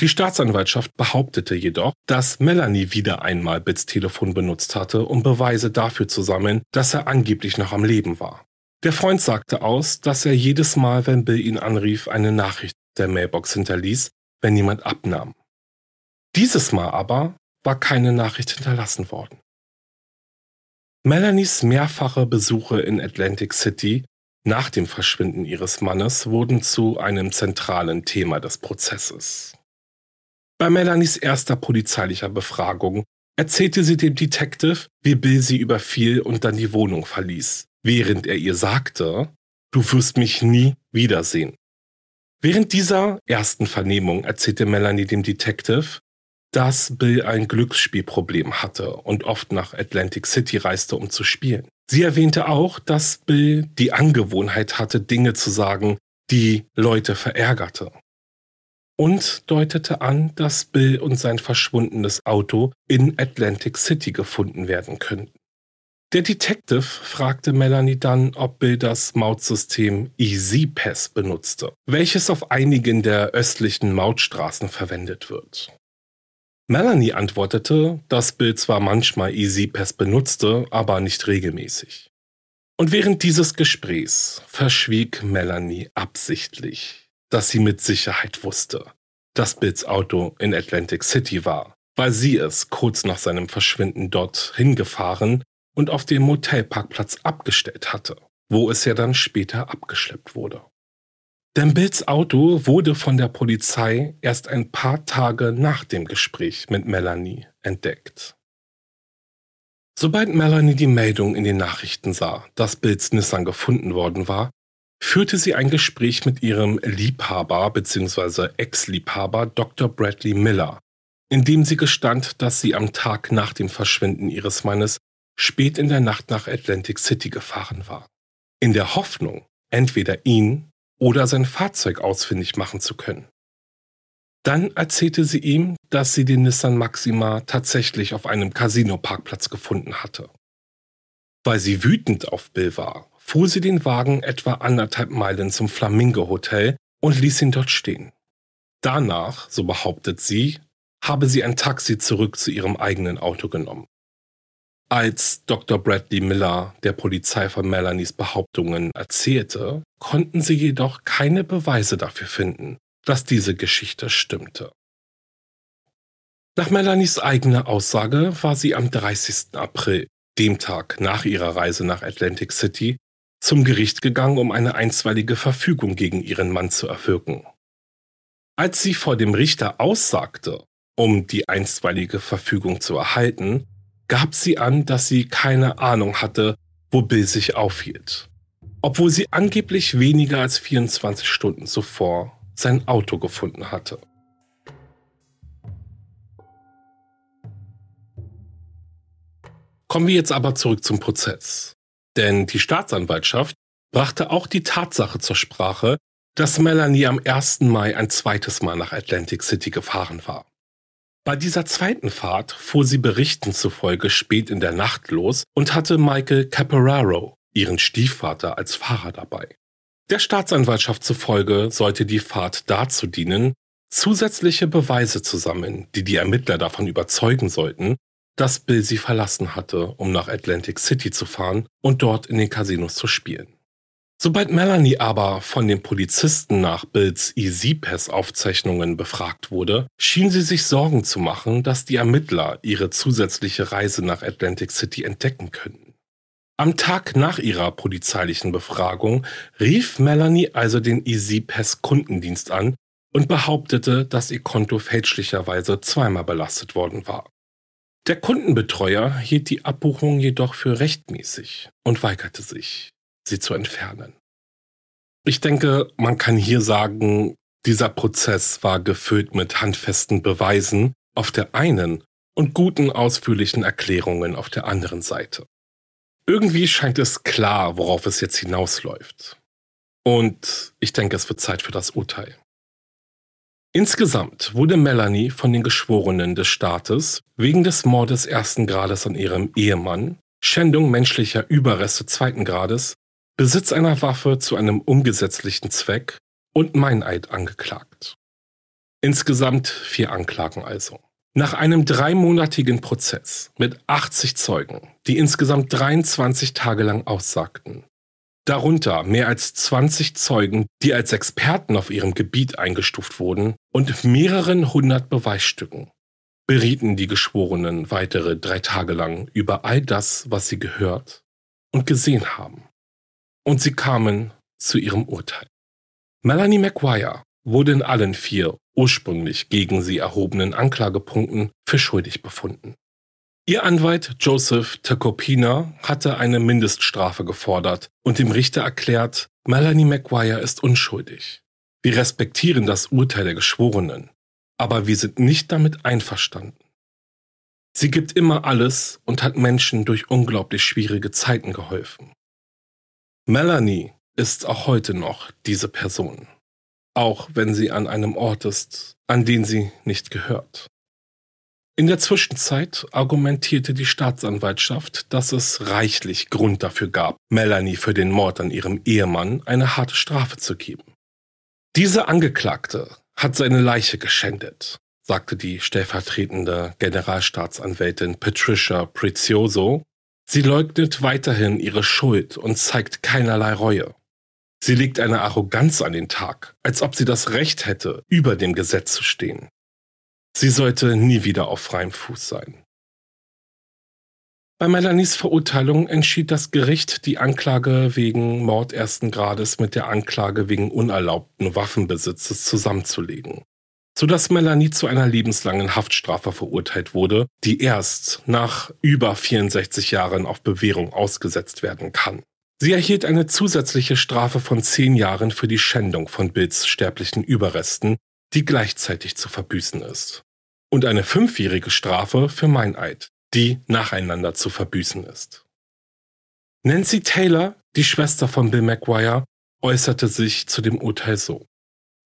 Die Staatsanwaltschaft behauptete jedoch, dass Melanie wieder einmal Bills Telefon benutzt hatte, um Beweise dafür zu sammeln, dass er angeblich noch am Leben war. Der Freund sagte aus, dass er jedes Mal, wenn Bill ihn anrief, eine Nachricht der Mailbox hinterließ, wenn jemand abnahm. Dieses Mal aber war keine Nachricht hinterlassen worden. Melanies mehrfache Besuche in Atlantic City nach dem Verschwinden ihres Mannes wurden zu einem zentralen Thema des Prozesses. Bei Melanies erster polizeilicher Befragung erzählte sie dem Detective, wie Bill sie überfiel und dann die Wohnung verließ, während er ihr sagte, du wirst mich nie wiedersehen. Während dieser ersten Vernehmung erzählte Melanie dem Detective, dass Bill ein Glücksspielproblem hatte und oft nach Atlantic City reiste, um zu spielen. Sie erwähnte auch, dass Bill die Angewohnheit hatte, Dinge zu sagen, die Leute verärgerte. Und deutete an, dass Bill und sein verschwundenes Auto in Atlantic City gefunden werden könnten. Der Detective fragte Melanie dann, ob Bill das Mautsystem Easy Pass benutzte, welches auf einigen der östlichen Mautstraßen verwendet wird. Melanie antwortete, dass Bill zwar manchmal EasyPass benutzte, aber nicht regelmäßig. Und während dieses Gesprächs verschwieg Melanie absichtlich, dass sie mit Sicherheit wusste, dass Bills Auto in Atlantic City war, weil sie es kurz nach seinem Verschwinden dort hingefahren und auf dem Motelparkplatz abgestellt hatte, wo es ja dann später abgeschleppt wurde. Denn Bills Auto wurde von der Polizei erst ein paar Tage nach dem Gespräch mit Melanie entdeckt. Sobald Melanie die Meldung in den Nachrichten sah, dass Bills Nissan gefunden worden war, führte sie ein Gespräch mit ihrem Liebhaber bzw. Ex-Liebhaber Dr. Bradley Miller, in dem sie gestand, dass sie am Tag nach dem Verschwinden ihres Mannes spät in der Nacht nach Atlantic City gefahren war. In der Hoffnung, entweder ihn oder sein Fahrzeug ausfindig machen zu können. Dann erzählte sie ihm, dass sie den Nissan Maxima tatsächlich auf einem Casino-Parkplatz gefunden hatte. Weil sie wütend auf Bill war, fuhr sie den Wagen etwa anderthalb Meilen zum Flamingo Hotel und ließ ihn dort stehen. Danach, so behauptet sie, habe sie ein Taxi zurück zu ihrem eigenen Auto genommen. Als Dr. Bradley Miller der Polizei von Melanies Behauptungen erzählte, konnten sie jedoch keine Beweise dafür finden, dass diese Geschichte stimmte. Nach Melanies eigener Aussage war sie am 30. April, dem Tag nach ihrer Reise nach Atlantic City, zum Gericht gegangen, um eine einstweilige Verfügung gegen ihren Mann zu erwirken. Als sie vor dem Richter aussagte, um die einstweilige Verfügung zu erhalten, gab sie an, dass sie keine Ahnung hatte, wo Bill sich aufhielt. Obwohl sie angeblich weniger als 24 Stunden zuvor sein Auto gefunden hatte. Kommen wir jetzt aber zurück zum Prozess. Denn die Staatsanwaltschaft brachte auch die Tatsache zur Sprache, dass Melanie am 1. Mai ein zweites Mal nach Atlantic City gefahren war. Bei dieser zweiten Fahrt fuhr sie Berichten zufolge spät in der Nacht los und hatte Michael Caporaro, ihren Stiefvater, als Fahrer dabei. Der Staatsanwaltschaft zufolge sollte die Fahrt dazu dienen, zusätzliche Beweise zu sammeln, die die Ermittler davon überzeugen sollten, dass Bill sie verlassen hatte, um nach Atlantic City zu fahren und dort in den Casinos zu spielen. Sobald Melanie aber von den Polizisten nach Bills Easy-Pass-Aufzeichnungen befragt wurde, schien sie sich Sorgen zu machen, dass die Ermittler ihre zusätzliche Reise nach Atlantic City entdecken könnten. Am Tag nach ihrer polizeilichen Befragung rief Melanie also den Easy-Pass-Kundendienst an und behauptete, dass ihr Konto fälschlicherweise zweimal belastet worden war. Der Kundenbetreuer hielt die Abbuchung jedoch für rechtmäßig und weigerte sich sie zu entfernen. Ich denke, man kann hier sagen, dieser Prozess war gefüllt mit handfesten Beweisen auf der einen und guten ausführlichen Erklärungen auf der anderen Seite. Irgendwie scheint es klar, worauf es jetzt hinausläuft. Und ich denke, es wird Zeit für das Urteil. Insgesamt wurde Melanie von den Geschworenen des Staates wegen des Mordes ersten Grades an ihrem Ehemann, Schändung menschlicher Überreste zweiten Grades Besitz einer Waffe zu einem ungesetzlichen Zweck und Meineid angeklagt. Insgesamt vier Anklagen also. Nach einem dreimonatigen Prozess mit 80 Zeugen, die insgesamt 23 Tage lang aussagten, darunter mehr als 20 Zeugen, die als Experten auf ihrem Gebiet eingestuft wurden und mehreren hundert Beweisstücken, berieten die Geschworenen weitere drei Tage lang über all das, was sie gehört und gesehen haben. Und sie kamen zu ihrem Urteil. Melanie McGuire wurde in allen vier ursprünglich gegen sie erhobenen Anklagepunkten für schuldig befunden. Ihr Anwalt Joseph Tacopina hatte eine Mindeststrafe gefordert und dem Richter erklärt, Melanie McGuire ist unschuldig. Wir respektieren das Urteil der Geschworenen, aber wir sind nicht damit einverstanden. Sie gibt immer alles und hat Menschen durch unglaublich schwierige Zeiten geholfen. Melanie ist auch heute noch diese Person, auch wenn sie an einem Ort ist, an den sie nicht gehört. In der Zwischenzeit argumentierte die Staatsanwaltschaft, dass es reichlich Grund dafür gab, Melanie für den Mord an ihrem Ehemann eine harte Strafe zu geben. Diese Angeklagte hat seine Leiche geschändet, sagte die stellvertretende Generalstaatsanwältin Patricia Prezioso. Sie leugnet weiterhin ihre Schuld und zeigt keinerlei Reue. Sie legt eine Arroganz an den Tag, als ob sie das Recht hätte, über dem Gesetz zu stehen. Sie sollte nie wieder auf freiem Fuß sein. Bei Melanies Verurteilung entschied das Gericht, die Anklage wegen Mord ersten Grades mit der Anklage wegen unerlaubten Waffenbesitzes zusammenzulegen, sodass Melanie zu einer lebenslangen Haftstrafe verurteilt wurde, die erst nach über 64 Jahren auf Bewährung ausgesetzt werden kann. Sie erhielt eine zusätzliche Strafe von zehn Jahren für die Schändung von Bills sterblichen Überresten, die gleichzeitig zu verbüßen ist. Und eine fünfjährige Strafe für Meineid, die nacheinander zu verbüßen ist. Nancy Taylor, die Schwester von Bill McGuire, äußerte sich zu dem Urteil so.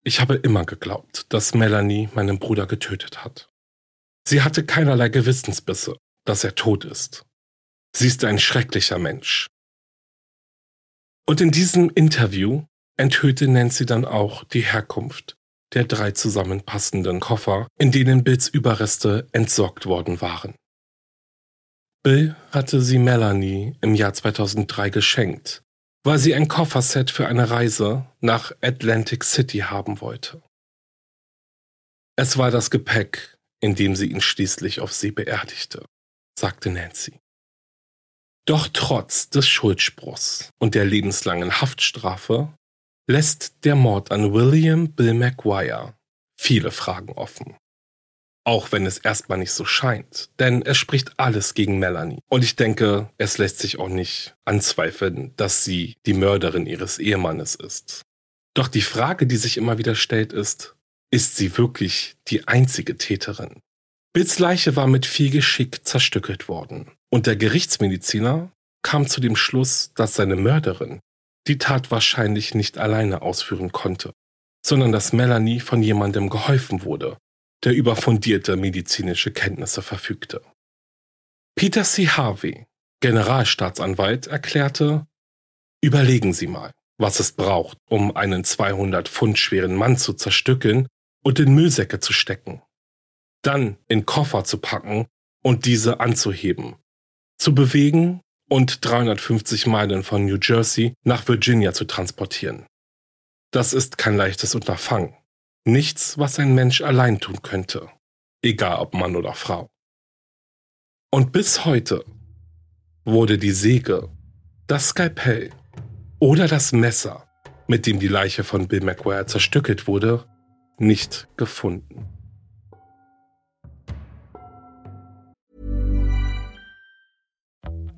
Ich habe immer geglaubt, dass Melanie meinen Bruder getötet hat. Sie hatte keinerlei Gewissensbisse, dass er tot ist. Sie ist ein schrecklicher Mensch. Und in diesem Interview enthüllte Nancy dann auch die Herkunft der drei zusammenpassenden Koffer, in denen Bills Überreste entsorgt worden waren. Bill hatte sie Melanie im Jahr 2003 geschenkt, weil sie ein Kofferset für eine Reise nach Atlantic City haben wollte. Es war das Gepäck, in dem sie ihn schließlich auf See beerdigte, sagte Nancy. Doch trotz des Schuldspruchs und der lebenslangen Haftstrafe lässt der Mord an William Bill McGuire viele Fragen offen. Auch wenn es erstmal nicht so scheint, denn es spricht alles gegen Melanie. Und ich denke, es lässt sich auch nicht anzweifeln, dass sie die Mörderin ihres Ehemannes ist. Doch die Frage, die sich immer wieder stellt, ist, ist sie wirklich die einzige Täterin? Bills Leiche war mit viel Geschick zerstückelt worden. Und der Gerichtsmediziner kam zu dem Schluss, dass seine Mörderin die Tat wahrscheinlich nicht alleine ausführen konnte, sondern dass Melanie von jemandem geholfen wurde, der über fundierte medizinische Kenntnisse verfügte. Peter C. Harvey, Generalstaatsanwalt, erklärte, Überlegen Sie mal, was es braucht, um einen 200 Pfund schweren Mann zu zerstückeln und in Müllsäcke zu stecken, dann in Koffer zu packen und diese anzuheben, zu bewegen und 350 Meilen von New Jersey nach Virginia zu transportieren. Das ist kein leichtes Unterfangen. Nichts, was ein Mensch allein tun könnte, egal ob Mann oder Frau. Und bis heute wurde die Säge, das Skalpell oder das Messer, mit dem die Leiche von Bill McGuire zerstückelt wurde, nicht gefunden.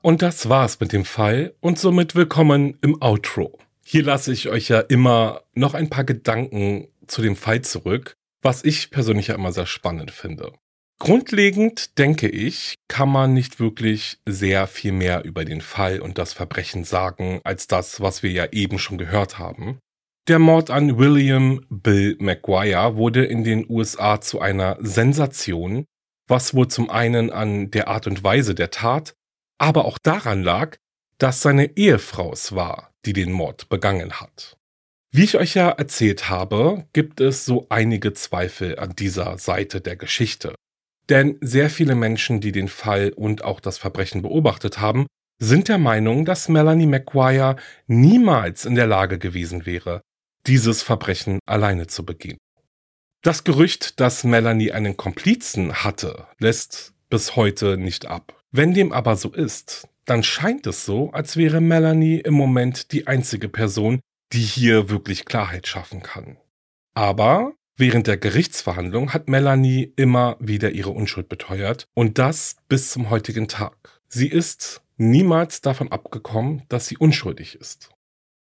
Und das war's mit dem Fall und somit willkommen im Outro. Hier lasse ich euch ja immer noch ein paar Gedanken zu dem Fall zurück, was ich persönlich ja immer sehr spannend finde. Grundlegend denke ich, kann man nicht wirklich sehr viel mehr über den Fall und das Verbrechen sagen, als das, was wir ja eben schon gehört haben. Der Mord an William Bill McGuire wurde in den USA zu einer Sensation, was wohl zum einen an der Art und Weise der Tat, aber auch daran lag, dass seine Ehefrau es war, die den Mord begangen hat. Wie ich euch ja erzählt habe, gibt es so einige Zweifel an dieser Seite der Geschichte. Denn sehr viele Menschen, die den Fall und auch das Verbrechen beobachtet haben, sind der Meinung, dass Melanie McGuire niemals in der Lage gewesen wäre, dieses Verbrechen alleine zu begehen. Das Gerücht, dass Melanie einen Komplizen hatte, lässt bis heute nicht ab. Wenn dem aber so ist, dann scheint es so, als wäre Melanie im Moment die einzige Person, die hier wirklich Klarheit schaffen kann. Aber während der Gerichtsverhandlung hat Melanie immer wieder ihre Unschuld beteuert und das bis zum heutigen Tag. Sie ist niemals davon abgekommen, dass sie unschuldig ist.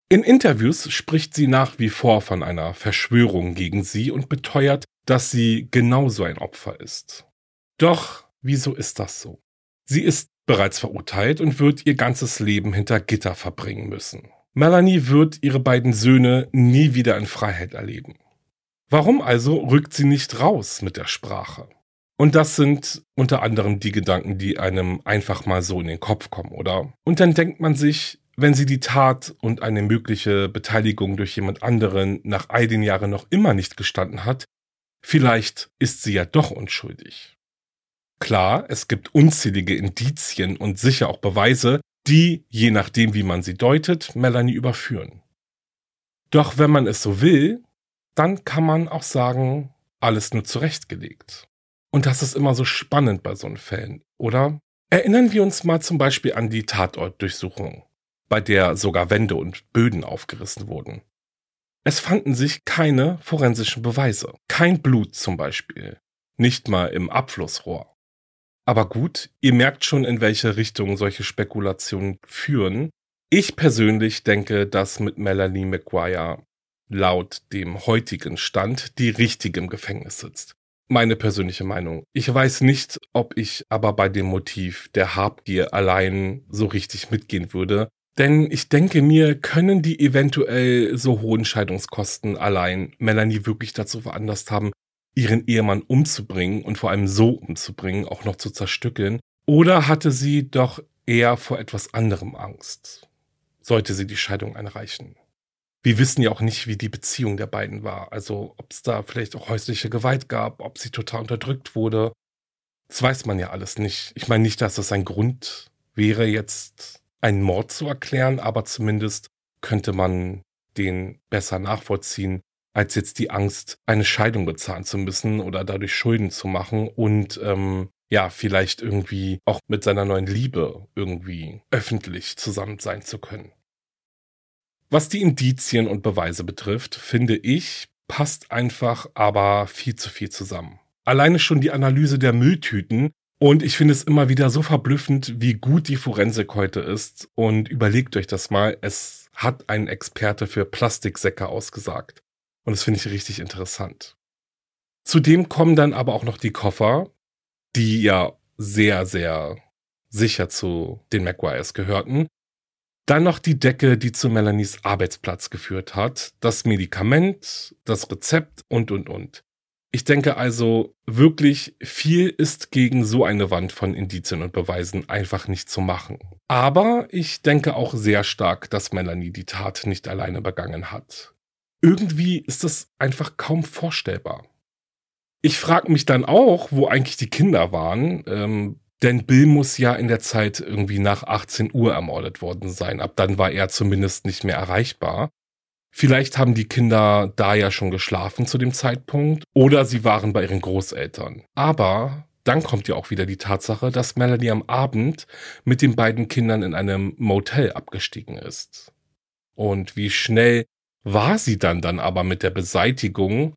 In Interviews spricht sie nach wie vor von einer Verschwörung gegen sie und beteuert, dass sie genauso ein Opfer ist. Doch wieso ist das so? Sie ist bereits verurteilt und wird ihr ganzes Leben hinter Gitter verbringen müssen. Melanie wird ihre beiden Söhne nie wieder in Freiheit erleben. Warum also rückt sie nicht raus mit der Sprache? Und das sind unter anderem die Gedanken, die einem einfach mal so in den Kopf kommen, oder? Und dann denkt man sich, wenn sie die Tat und eine mögliche Beteiligung durch jemand anderen nach all den Jahren noch immer nicht gestanden hat, vielleicht ist sie ja doch unschuldig. Klar, es gibt unzählige Indizien und sicher auch Beweise, die, je nachdem wie man sie deutet, Melanie überführen. Doch wenn man es so will, dann kann man auch sagen, alles nur zurechtgelegt. Und das ist immer so spannend bei so einen Fällen, oder? Erinnern wir uns mal zum Beispiel an die Tatortdurchsuchung, bei der sogar Wände und Böden aufgerissen wurden. Es fanden sich keine forensischen Beweise, kein Blut zum Beispiel, nicht mal im Abflussrohr. Aber gut, ihr merkt schon, in welche Richtung solche Spekulationen führen. Ich persönlich denke, dass mit Melanie McGuire laut dem heutigen Stand die richtige im Gefängnis sitzt. Meine persönliche Meinung. Ich weiß nicht, ob ich aber bei dem Motiv der Habgier allein so richtig mitgehen würde. Denn ich denke mir, können die eventuell so hohen Scheidungskosten allein Melanie wirklich dazu veranlasst haben, ihren Ehemann umzubringen und vor allem so umzubringen, auch noch zu zerstückeln? Oder hatte sie doch eher vor etwas anderem Angst? Sollte sie die Scheidung einreichen? Wir wissen ja auch nicht, wie die Beziehung der beiden war. Also, ob es da vielleicht auch häusliche Gewalt gab, ob sie total unterdrückt wurde. Das weiß man ja alles nicht. Ich meine nicht, dass das ein Grund wäre, jetzt einen Mord zu erklären, aber zumindest könnte man den besser nachvollziehen, als jetzt die Angst, eine Scheidung bezahlen zu müssen oder dadurch Schulden zu machen und ähm, ja, vielleicht irgendwie auch mit seiner neuen Liebe irgendwie öffentlich zusammen sein zu können. Was die Indizien und Beweise betrifft, finde ich, passt einfach aber viel zu viel zusammen. Alleine schon die Analyse der Mülltüten und ich finde es immer wieder so verblüffend, wie gut die Forensik heute ist. Und überlegt euch das mal, es hat ein Experte für Plastiksäcke ausgesagt. Und das finde ich richtig interessant. Zudem kommen dann aber auch noch die Koffer, die ja sehr, sehr sicher zu den Maguires gehörten. Dann noch die Decke, die zu Melanies Arbeitsplatz geführt hat, das Medikament, das Rezept und, und, und. Ich denke also, wirklich viel ist gegen so eine Wand von Indizien und Beweisen einfach nicht zu machen. Aber ich denke auch sehr stark, dass Melanie die Tat nicht alleine begangen hat irgendwie ist das einfach kaum vorstellbar. Ich frage mich dann auch, wo eigentlich die Kinder waren, ähm, denn Bill muss ja in der Zeit irgendwie nach 18 Uhr ermordet worden sein. Ab dann war er zumindest nicht mehr erreichbar. Vielleicht haben die Kinder da ja schon geschlafen zu dem Zeitpunkt oder sie waren bei ihren Großeltern. Aber dann kommt ja auch wieder die Tatsache, dass Melanie am Abend mit den beiden Kindern in einem Motel abgestiegen ist. Und wie schnell war sie dann dann aber mit der Beseitigung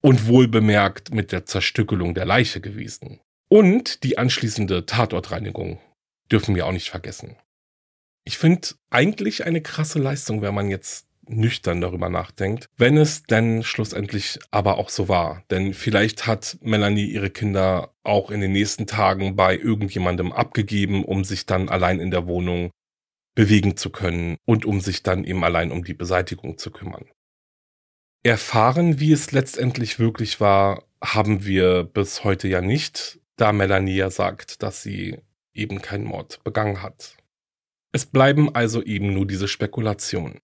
und wohlbemerkt mit der Zerstückelung der Leiche gewesen. Und die anschließende Tatortreinigung dürfen wir auch nicht vergessen. Ich finde eigentlich eine krasse Leistung, wenn man jetzt nüchtern darüber nachdenkt, wenn es denn schlussendlich aber auch so war. Denn vielleicht hat Melanie ihre Kinder auch in den nächsten Tagen bei irgendjemandem abgegeben, um sich dann allein in der Wohnung bewegen zu können und um sich dann eben allein um die Beseitigung zu kümmern. Erfahren, wie es letztendlich wirklich war, haben wir bis heute ja nicht, da Melanie ja sagt, dass sie eben keinen Mord begangen hat. Es bleiben also eben nur diese Spekulationen.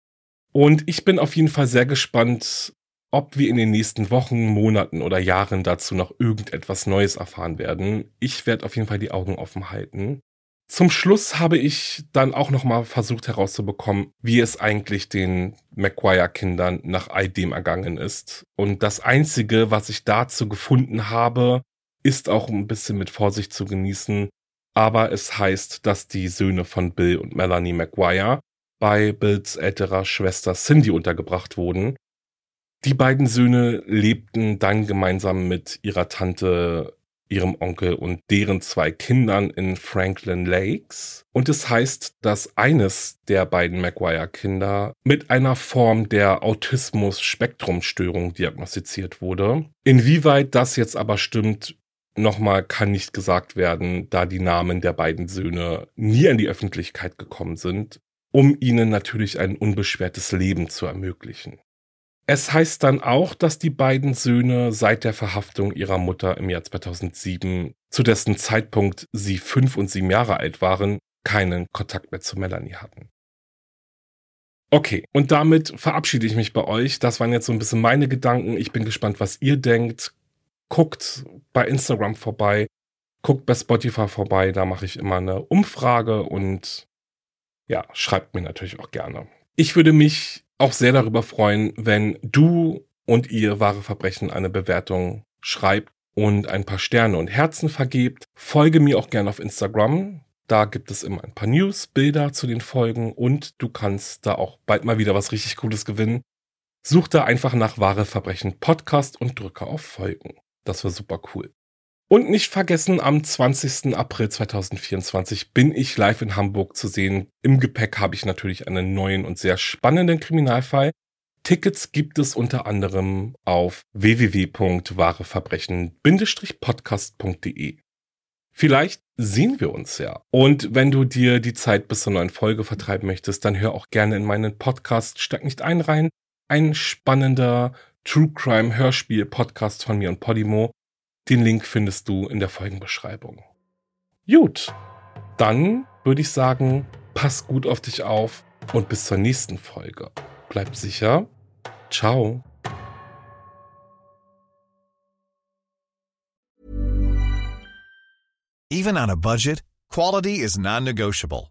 Und ich bin auf jeden Fall sehr gespannt, ob wir in den nächsten Wochen, Monaten oder Jahren dazu noch irgendetwas Neues erfahren werden. Ich werde auf jeden Fall die Augen offen halten. Zum Schluss habe ich dann auch nochmal versucht herauszubekommen, wie es eigentlich den McGuire-Kindern nach all dem ergangen ist. Und das Einzige, was ich dazu gefunden habe, ist auch ein bisschen mit Vorsicht zu genießen. Aber es heißt, dass die Söhne von Bill und Melanie McGuire bei Bills älterer Schwester Cindy untergebracht wurden. Die beiden Söhne lebten dann gemeinsam mit ihrer Tante ihrem Onkel und deren zwei Kindern in Franklin Lakes. Und es heißt, dass eines der beiden Maguire-Kinder mit einer Form der Autismus-Spektrumstörung diagnostiziert wurde. Inwieweit das jetzt aber stimmt, nochmal kann nicht gesagt werden, da die Namen der beiden Söhne nie in die Öffentlichkeit gekommen sind, um ihnen natürlich ein unbeschwertes Leben zu ermöglichen. Es heißt dann auch, dass die beiden Söhne seit der Verhaftung ihrer Mutter im Jahr 2007, zu dessen Zeitpunkt sie fünf und sieben Jahre alt waren, keinen Kontakt mehr zu Melanie hatten. Okay, und damit verabschiede ich mich bei euch. Das waren jetzt so ein bisschen meine Gedanken. Ich bin gespannt, was ihr denkt. Guckt bei Instagram vorbei, guckt bei Spotify vorbei. Da mache ich immer eine Umfrage und ja, schreibt mir natürlich auch gerne. Ich würde mich auch sehr darüber freuen, wenn du und ihr wahre Verbrechen eine Bewertung schreibt und ein paar Sterne und Herzen vergebt. Folge mir auch gerne auf Instagram. Da gibt es immer ein paar News, Bilder zu den Folgen und du kannst da auch bald mal wieder was richtig Cooles gewinnen. Such da einfach nach wahre Verbrechen Podcast und drücke auf Folgen. Das war super cool. Und nicht vergessen, am 20. April 2024 bin ich live in Hamburg zu sehen. Im Gepäck habe ich natürlich einen neuen und sehr spannenden Kriminalfall. Tickets gibt es unter anderem auf www.wahreverbrechen-podcast.de. Vielleicht sehen wir uns ja. Und wenn du dir die Zeit bis zur neuen Folge vertreiben möchtest, dann hör auch gerne in meinen Podcast Steck nicht ein rein. Ein spannender True Crime Hörspiel Podcast von mir und Podimo den Link findest du in der Folgenbeschreibung. Gut, dann würde ich sagen, pass gut auf dich auf und bis zur nächsten Folge. Bleib sicher. Ciao. Even on a budget, quality is non-negotiable.